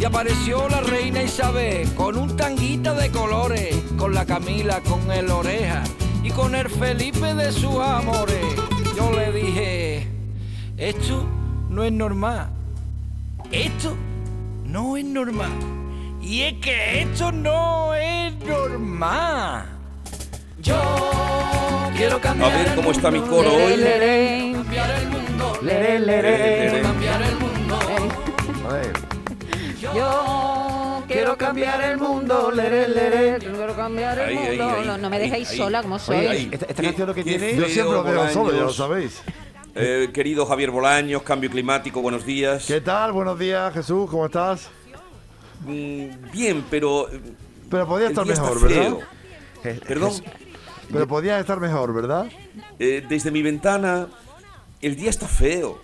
Y apareció la reina Isabel con un tanguita de colores, con la Camila, con el oreja y con el Felipe de sus amores. Yo le dije, esto no es normal. Esto no es normal. Y es que esto no es normal. Yo quiero A cambiar ver el cómo está mi coro hoy. Cambiar el mundo, Yo quiero cambiar el mundo, leré, leré, quiero cambiar el Ahí, ahí, mundo. ahí, no, no me ahí, dejéis ahí. sola como soy. Oye, Ahí. esta, canción lo que tiene. Yo siempre lo veo solo, ya lo sabéis. Eh, querido Javier Bolaños, cambio climático, buenos días. ¿Qué tal? Buenos días, Jesús, ¿cómo estás? Mm, bien, pero eh, Pero podía el estar día está mejor, ¿verdad? feo. Je- Perdón, Pero podía estar mejor, ¿verdad? eh, desde mi ventana el día está feo.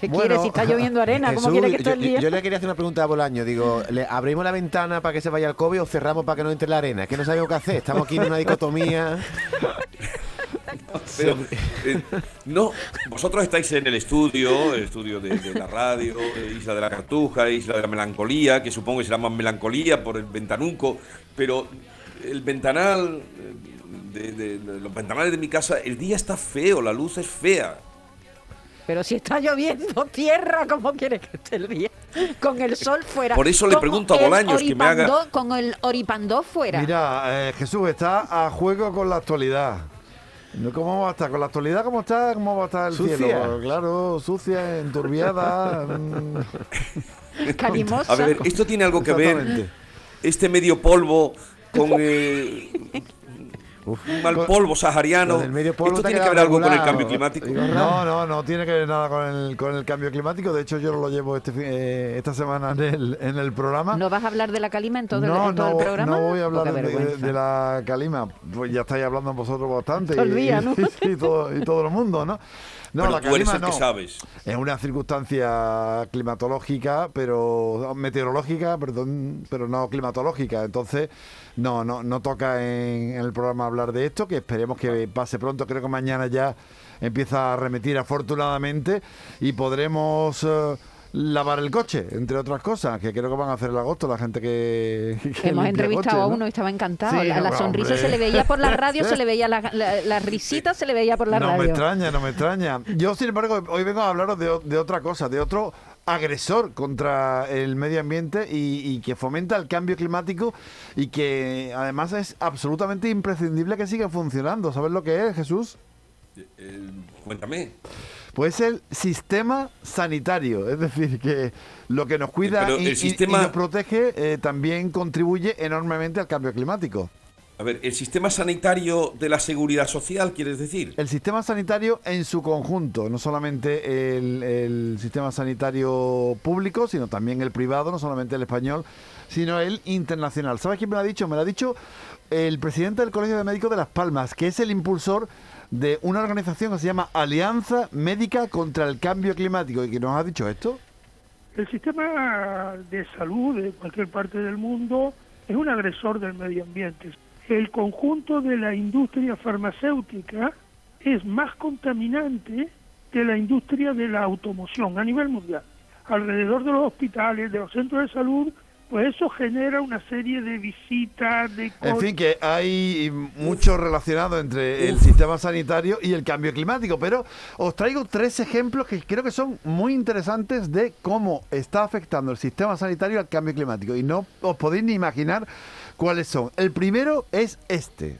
¿Qué Bueno, quieres? Si está lloviendo arena, ¿cómo Jesús, quieres que esté yo, el día? yo le quería hacer una pregunta a Bolaño. Digo, ¿le abrimos la ventana para que se vaya al COVID o cerramos para que no entre la arena? Es que no sabemos qué hacer. Estamos aquí en una dicotomía. Pero, eh, no, vosotros estáis en el estudio, el estudio de, de la radio, eh, Isla de la Cartuja, Isla de la Melancolía, que supongo que será más melancolía por el ventanuco, pero el ventanal, eh, de, de- de los ventanales de mi casa, el día está feo, la luz es fea. Pero si está lloviendo tierra, ¿cómo quieres que esté el día? Con el sol fuera. Por eso le pregunto a Bolaños que me haga- Con el oripandó fuera. Mira, eh, Jesús está a juego con la actualidad. No, ¿Cómo va a estar? ¿Con la actualidad cómo está? ¿Cómo va a estar el Sucia. cielo? Claro, sucia, enturbiada. mm, Calimosa. A ver, esto tiene algo que ver, este medio polvo con eh, un mal polvo sahariano. Medio polvo esto tiene que ver algo con el cambio climático. No, no, no tiene que ver nada con el, con el cambio climático. De hecho, yo lo llevo este, eh, esta semana en el, en el programa. ¿No vas a hablar de la calima en todo, el- no, en todo no, el programa? no voy a hablar de, de- de la calima. Pues ya estáis hablando vosotros bastante. Todo el y- día, ¿no? y, todo, y todo el mundo, ¿no? No, Pero la tú eres calima el no. que sabes. Es una circunstancia climatológica, pero meteorológica, perdón, pero no climatológica. Entonces, no, no, no toca en, en el programa hablar de esto, que esperemos que pase pronto. Creo que mañana ya empieza a remitir afortunadamente y podremos eh, lavar el coche, entre otras cosas, que creo que van a hacer el agosto la gente que, que Hemos entrevistado a ¿no? uno y estaba encantado. Sí, la, la no, sonrisa hombre. se le veía por la radio, se le veía la, la, la risita, se le veía por la no me radio. extraña, no me extraña. Yo, sin embargo, hoy vengo a hablaros de, de otra cosa, de otro agresor contra el medio ambiente y, y que fomenta el cambio climático y que además es absolutamente imprescindible que siga funcionando. ¿Sabes lo que es, Jesús? Eh, cuéntame. Pues el sistema sanitario, es decir, que lo que nos cuida Pero y, el y- sistema- y nos protege eh, también contribuye enormemente al cambio climático. A ver, el sistema sanitario de la seguridad social, ¿quieres decir? El sistema sanitario en su conjunto, no solamente el, el sistema sanitario público, sino también el privado, no solamente el español, sino el internacional. ¿Sabes quién me lo ha dicho? Me lo ha dicho el presidente del Colegio de Médicos de Las Palmas, que es el impulsor de una organización que se llama Alianza Médica contra el Cambio Climático y que nos ha dicho esto. El sistema de salud de cualquier parte del mundo es un agresor del medio ambiente. El conjunto de la industria farmacéutica es más contaminante que la industria de la automoción a nivel mundial. Alrededor de los hospitales, de los centros de salud, pues eso genera una serie de visitas, de... En fin, que hay mucho relacionado entre el sistema sanitario y el cambio climático, pero os traigo tres ejemplos que creo que son muy interesantes de cómo está afectando el sistema sanitario al cambio climático y no os podéis ni imaginar cuáles son. El primero es este.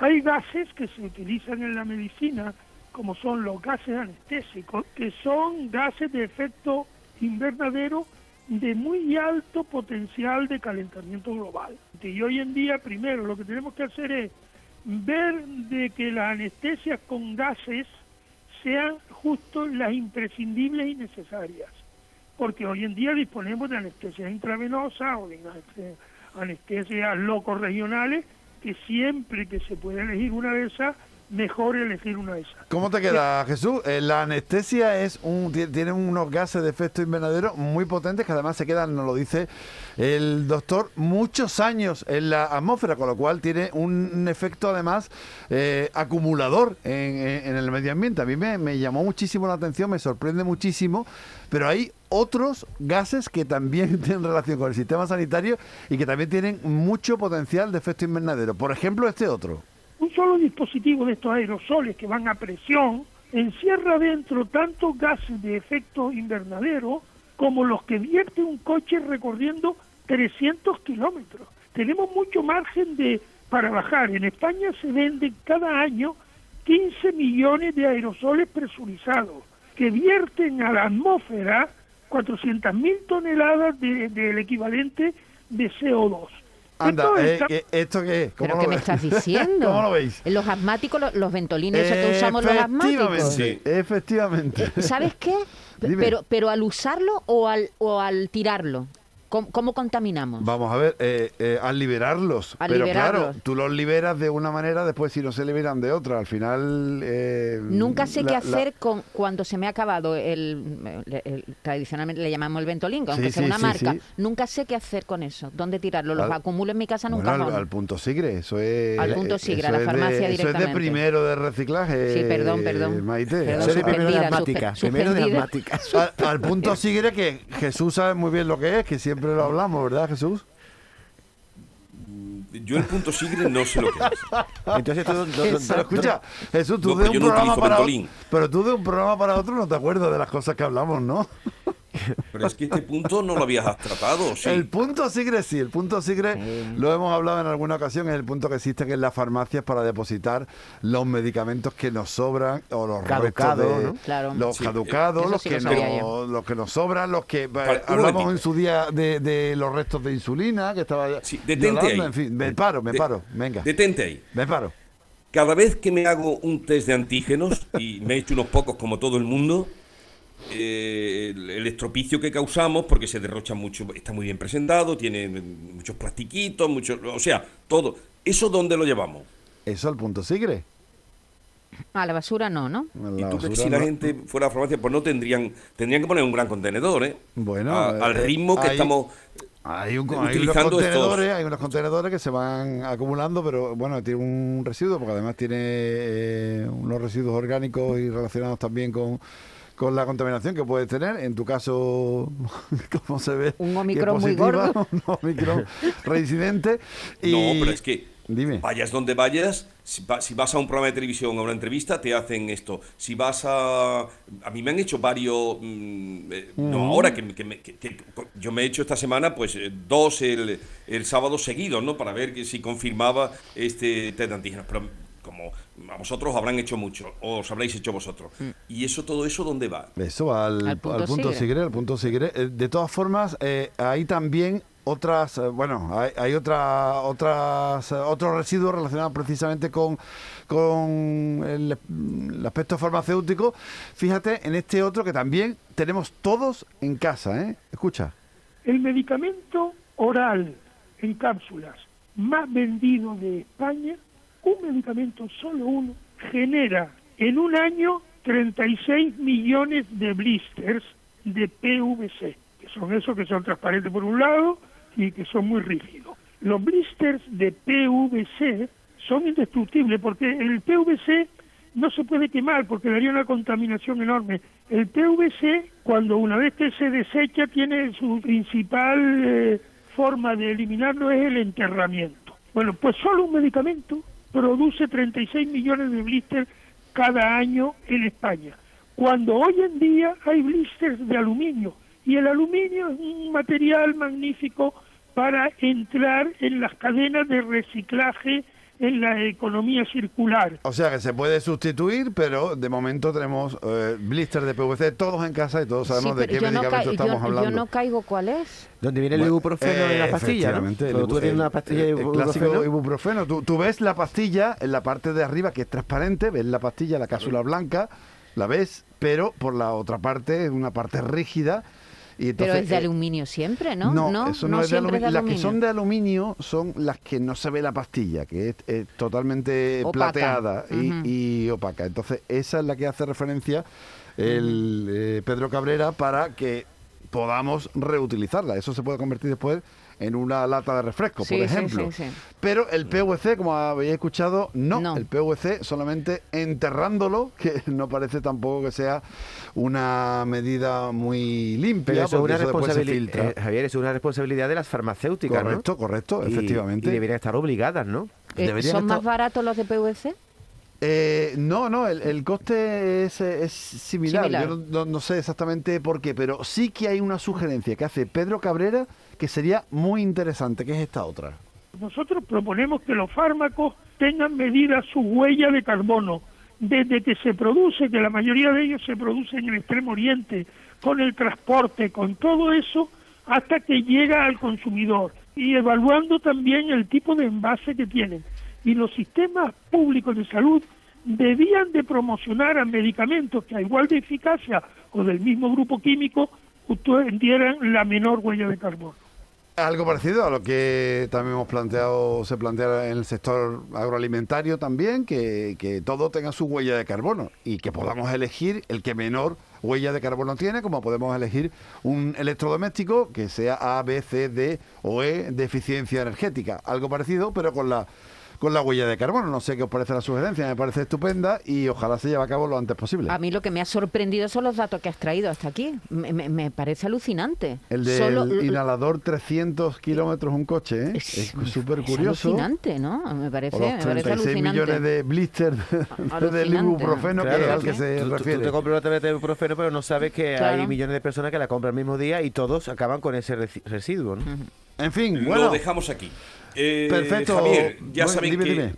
Hay gases que se utilizan en la medicina, como son los gases anestésicos, que son gases de efecto invernadero de muy alto potencial de calentamiento global. Y hoy en día, primero, lo que tenemos que hacer es ver de que las anestesias con gases sean justo las imprescindibles y necesarias. porque hoy en día disponemos de anestesia intravenosa o de aneste- anestesias locos regionales, que siempre que se puede elegir una de esas, mejor elegir una de esas. ¿Cómo te queda, Jesús? Eh, la anestesia es un, ti- tiene unos gases de efecto invernadero muy potentes que además se quedan, nos lo dice el doctor, muchos años en la atmósfera, con lo cual tiene un efecto además eh, acumulador en el medio ambiente. A mí me, me llamó muchísimo la atención, me sorprende muchísimo, pero hay otros gases que también tienen relación con el sistema sanitario y que también tienen mucho potencial de efecto invernadero. Por ejemplo, este otro. Un solo dispositivo de estos aerosoles que van a presión encierra dentro tanto gases de efecto invernadero como los que vierte un coche recorriendo 300 kilómetros. Tenemos mucho margen de para bajar. En España se venden cada año 15 millones de aerosoles presurizados que vierten a la atmósfera 400.000 toneladas de- del equivalente de CO2. Anda, Esto eh, está- eh, ¿esto qué es? ¿Cómo ¿Pero lo qué me estás diciendo? ¿Cómo lo veis? Los asmáticos, los, los ventolines esos que usamos los asmáticos. Efectivamente, efectivamente. ¿Sabes qué? Dime. Pero, pero al usarlo o al, o al tirarlo, ¿cómo, cómo contaminamos? Vamos a ver, eh, eh, al liberarlos. Al pero claro, tú los liberas de una manera, después si no se liberan de otra. Al final. eh, Nunca sé la- qué la- hacer con cuando se me ha acabado el, el- el- tradicionalmente le llamamos el ventolín, aunque Sí, sea sí, una sí, marca. sí. Nunca sé qué hacer con eso. ¿Dónde tirarlo? Los Al- acumulo en mi casa nunca. Bueno, al, al punto sigre, eso es. Al punto sigre, a la es de- farmacia Eso es de directamente. primero de reciclaje. Sí, perdón, perdón. Maite. Perdón, Eso de primero de asmática. Primero de suspendida. asmática. Al, al punto sigre que Jesús sabe muy bien lo que es, que siempre lo hablamos, ¿verdad, Jesús? Yo el punto sigre no sé lo que es. Entonces, tú- tú- tú- Pero escucha, Jesús, tú No, de un yo no programa para otro, pero tú de un programa para otro no te acuerdas de las cosas que hablamos, ¿no? Pero es que este punto no lo habías tratado, ¿sí? El punto sigre sí, el punto sigre lo hemos hablado en alguna ocasión, es el punto que existe en las farmacias para depositar los medicamentos que nos sobran o los Caducados, restos de- ¿no? Claro. los Sí, caducados, los sí que no, los que nos sobran, los que eh, hablamos en su día de, de los restos de insulina que estaba Sí, detente ahí. en fin, me paro, me De- paro, venga, Detente ahí. me paro. Cada vez que me hago un test de antígenos, y me he hecho unos pocos como todo el mundo, eh, el, el estropicio que causamos, porque se derrocha mucho, está muy bien presentado, tiene muchos plastiquitos, muchos, o sea, todo. ¿Eso dónde lo llevamos? Eso al punto sigre. A la basura no, ¿no? ¿Y tú crees que si la no- gente fuera a la farmacia, pues no tendrían, tendrían que poner un gran contenedor, ¿eh? Bueno, A- eh, al ritmo que hay- estamos... Hay, un, hay unos Utilizando contenedores, estos- hay unos contenedores que se van acumulando, pero bueno, tiene un residuo, porque además tiene eh, unos residuos orgánicos y relacionados también con, con la contaminación que puedes tener. En tu caso, como se ve, Un Omicron muy gordo. un Omicron reincidente. Y, No, pero es que Dime. vayas donde vayas, si, va- si vas a un programa de televisión, a una entrevista, te hacen esto. Si vas a... A mí me han hecho varios... mm, eh, No ahora, que, que me- que- que yo me he hecho esta semana, pues eh, dos el, el sábado seguido, ¿no? Para ver que si confirmaba este test de antígenos. Pero como a vosotros habrán hecho mucho, o os habréis hecho vosotros. ¿Y eso, todo eso, dónde va? Eso va al, Al al punto punto, sigre. sigre, al punto sigre. Eh, De todas formas, eh, hay también otras, eh, bueno, hay, hay otra, otras, eh, otros residuos relacionados precisamente con, con el, el aspecto farmacéutico. Fíjate en este otro que también tenemos todos en casa, ¿eh? Escucha. El medicamento oral en cápsulas más vendido de España, un medicamento solo uno, genera en un año 36 millones de blisters de PVC, que son esos que son transparentes por un lado y que son muy rígidos. Los blisters de PVC son indestructibles porque el PVC no se puede quemar porque daría una contaminación enorme. El PVC, cuando una vez que se desecha, tiene su principal eh, forma de eliminarlo es el enterramiento. Bueno, pues solo un medicamento produce 36 millones de blisters cada año en España, cuando hoy en día hay blisters de aluminio y el aluminio es un material magnífico para entrar en las cadenas de reciclaje en la economía circular. O sea que se puede sustituir, pero de momento tenemos eh, blister de PVC todos en casa y todos sabemos Sí, de qué no, medicamento ca- estamos yo- hablando. yo no caigo cuál es. ¿Dónde viene el Bueno, ibuprofeno en la eh, pastilla? ¿no? Cuando tú tienes una pastilla de el clásico ibuprofeno. ibuprofeno. Tú, tú ves la pastilla en la parte de arriba que es transparente, ves la pastilla, la cápsula blanca, la ves, pero por la otra parte es una parte rígida Y Pero es de eh, aluminio siempre, ¿no? No, eso no, es de aluminio. es de Las que son de aluminio son las que no se ve la pastilla, que es totalmente Opaca. plateada y opaca. Entonces, esa es la que hace referencia el eh, Pedro Cabrera para que podamos reutilizarla. Eso se puede convertir después en una lata de refresco, Sí, por ejemplo. sí, sí. Pero el PVC, como habéis escuchado, no. No. El PVC solamente enterrándolo, que no parece tampoco que sea una medida muy limpia. Pero eso porque una responsabilidad, filtra. Javier, es una responsabilidad de las farmacéuticas, ¿no? Correcto, correcto, Y- efectivamente. Y deberían estar obligadas, ¿no? Eh, ¿Son más baratos los de PVC? Eh, no, no, el, el coste es, es similar. Similar. Yo no, no- no sé exactamente por qué, pero sí que hay una sugerencia que hace Pedro Cabrera que sería muy interesante, que es esta otra. Nosotros proponemos que los fármacos tengan medida su huella de carbono desde que se produce, que la mayoría de ellos se producen en el Extremo Oriente, con el transporte, con todo eso, hasta que llega al consumidor y evaluando también el tipo de envase que tienen. Y los sistemas públicos de salud debían de promocionar a medicamentos que a igual de eficacia o del mismo grupo químico tuvieran la menor huella de carbono. Algo parecido a lo que también hemos planteado, se plantea en el sector agroalimentario también, que, que todo tenga su huella de carbono y que podamos elegir el que menor huella de carbono tiene, como podemos elegir un electrodoméstico que sea A, B, C, D o E de eficiencia energética. Algo parecido, pero con la con la huella de carbono. No sé qué os parece la sugerencia, me parece estupenda y ojalá se lleve a cabo lo antes posible. A mí lo que me ha sorprendido son los datos que has traído hasta aquí. Me, me- me parece alucinante. El del Solo- inhalador 300 kilómetros un coche, ¿eh? Es- súper es curioso. alucinante, ¿no? Me parece, O los me parece 36 alucinante. millones de blister de Alucinante. ibuprofeno que Claro, es al que tú- se tú, tú refiere. te compras una tableta de ibuprofeno, pero no sabes que Claro. hay millones de personas que la compran el mismo día y todos acaban con ese residuo, ¿no? En fin, Lo bueno, dejamos aquí. Eh, Perfecto. Javier, ya Bueno, saben dime, que dime.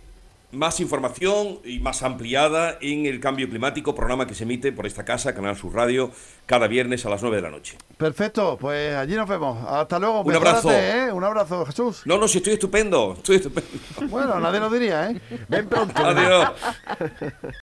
más información y más ampliada en el Cambio Climático, programa que se emite por esta casa, Canal Sur Radio, cada viernes a las 9 de la noche. perfecto, pues allí nos vemos. Hasta luego. Un abrazo. ¿eh? Un abrazo, Jesús. No, no, si estoy estupendo, estoy estupendo. Bueno, nadie lo diría, ¿eh? Ven pronto. Adiós.